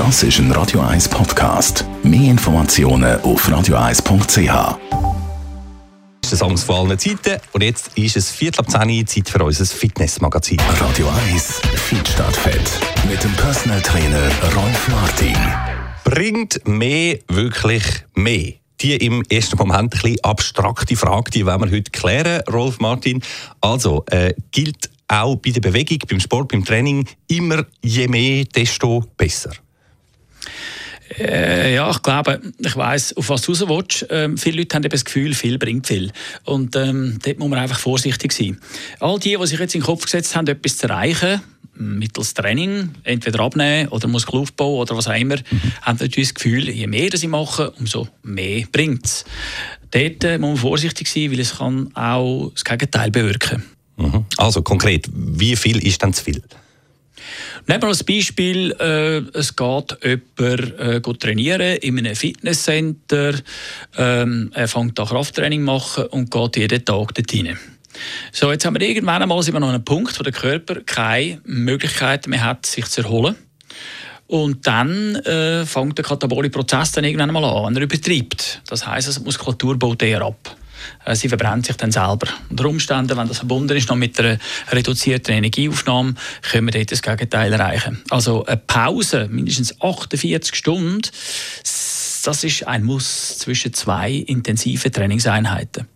Das ist ein Radio 1 Podcast. Mehr Informationen auf radio1.ch. ist der Songs von allen Zeiten. Und jetzt ist es Viertel ab 10 Uhr Zeit für unser Fitnessmagazin. Radio 1 Fit statt Fett. Mit dem Personal Trainer Rolf Martin. Bringt mehr wirklich mehr? Die im ersten Moment ein bisschen abstrakte Frage, die wollen wir heute klären, Rolf Martin. Also, äh, gilt auch bei der Bewegung, beim Sport, beim Training immer je mehr, desto besser? Äh, ja, ich glaube, ich weiß, auf was du raus willst. Ähm, viele Leute haben eben das Gefühl, viel bringt viel. Und ähm, dort muss man einfach vorsichtig sein. All die, die sich jetzt in den Kopf gesetzt haben, etwas zu erreichen, mittels Training, entweder abnehmen oder Muskelaufbau oder was auch immer, mhm. haben natürlich das Gefühl, je mehr sie machen, umso mehr bringt es. Dort äh, muss man vorsichtig sein, weil es kann auch das Gegenteil bewirken. Mhm. Also konkret, wie viel ist denn zu viel? Nehmen wir als Beispiel, äh, es geht jemand äh, trainieren in einem Fitnesscenter, ähm, er fängt da Krafttraining machen und geht jeden Tag dorthin. So, jetzt haben wir irgendwann einmal sind wir noch an einem Punkt, wo der Körper keine Möglichkeit mehr hat, sich zu erholen. Und dann äh, fängt der katabolische Prozess dann irgendwann einmal an, wenn er übertreibt. Das heisst, also die Muskulatur baut eher ab. Äh, sie verbrennt sich dann selber. Unter Umständen, wenn das verbunden ist noch mit einer reduzierten Energieaufnahme, können wir dort das Gegenteil erreichen. Also eine Pause, mindestens 48 Stunden, das ist ein Muss zwischen zwei intensiven Trainingseinheiten.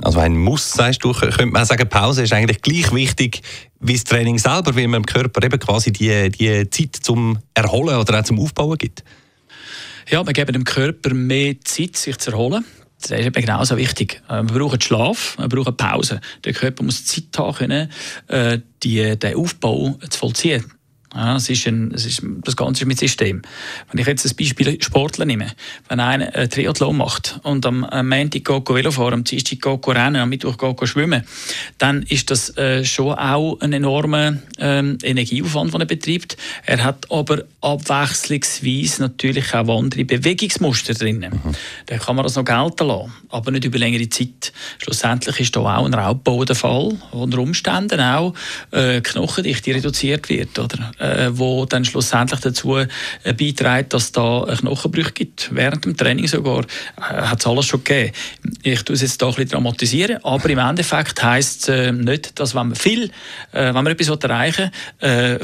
Also ein Muss, sagst du, könnte man sagen, Pause ist eigentlich gleich wichtig wie das Training selber, weil man dem Körper eben quasi die, die Zeit zum Erholen oder auch zum Aufbauen gibt? Ja, wir geben dem Körper mehr Zeit, sich zu erholen. Das ist eben genauso wichtig. Äh, wir brauchen Schlaf, wir brauchen Pause. Der Körper muss Zeit haben, können, äh, die, den Aufbau zu vollziehen. Ja, es ist ein, es ist, das Ganze ist mit System. Wenn ich jetzt das Beispiel Sportler nehme, wenn einer einen Triathlon macht und am, am Montag geht Velo fahren, am Dienstag geht rennen, am Mittwoch geht schwimmen, dann ist das äh, schon auch ein enormer ähm, Energieaufwand, den er betreibt. Er hat aber abwechslungsweise natürlich auch andere Bewegungsmuster drin. Mhm. Dann kann man das noch gelten lassen, aber nicht über längere Zeit. Schlussendlich ist da auch ein Raubbau der Fall, wo unter Umständen auch äh, Knochendichte reduziert wird. Oder? äh, wo dann schlussendlich dazu äh, beiträgt, dass da Knochenbrüche gibt. Während dem Training sogar äh, hat es alles schon gegeben. Ich tue es jetzt hier ein bisschen dramatisieren, aber im Endeffekt heisst es äh, nicht, dass wenn man viel, äh, wenn man etwas erreichen will, äh,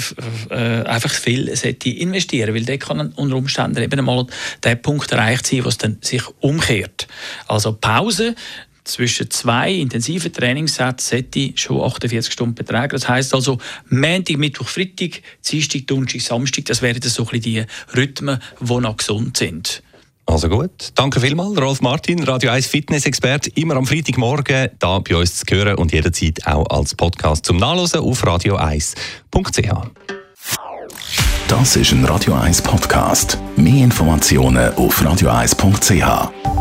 äh, einfach viel sollte investieren, weil dann kann unter Umständen eben einmal der Punkt erreicht sein, wo es dann sich umkehrt. Also Pause zwischen zwei intensiven Trainingssätzen sollte schon 48 Stunden betragen. Das heißt also Montag, Mittwoch, Freitag, Dienstag, Donnerstag, Samstag. Das wären so ein die Rhythmen, die noch gesund sind. Also gut. Danke vielmals, Rolf Martin, Radio 1 Fitness-Experte. Immer am Freitagmorgen da bei uns zu hören und jederzeit auch als Podcast zum Nachlesen auf radio1.ch. Das ist ein Radio 1 Podcast. Mehr Informationen auf radio1.ch.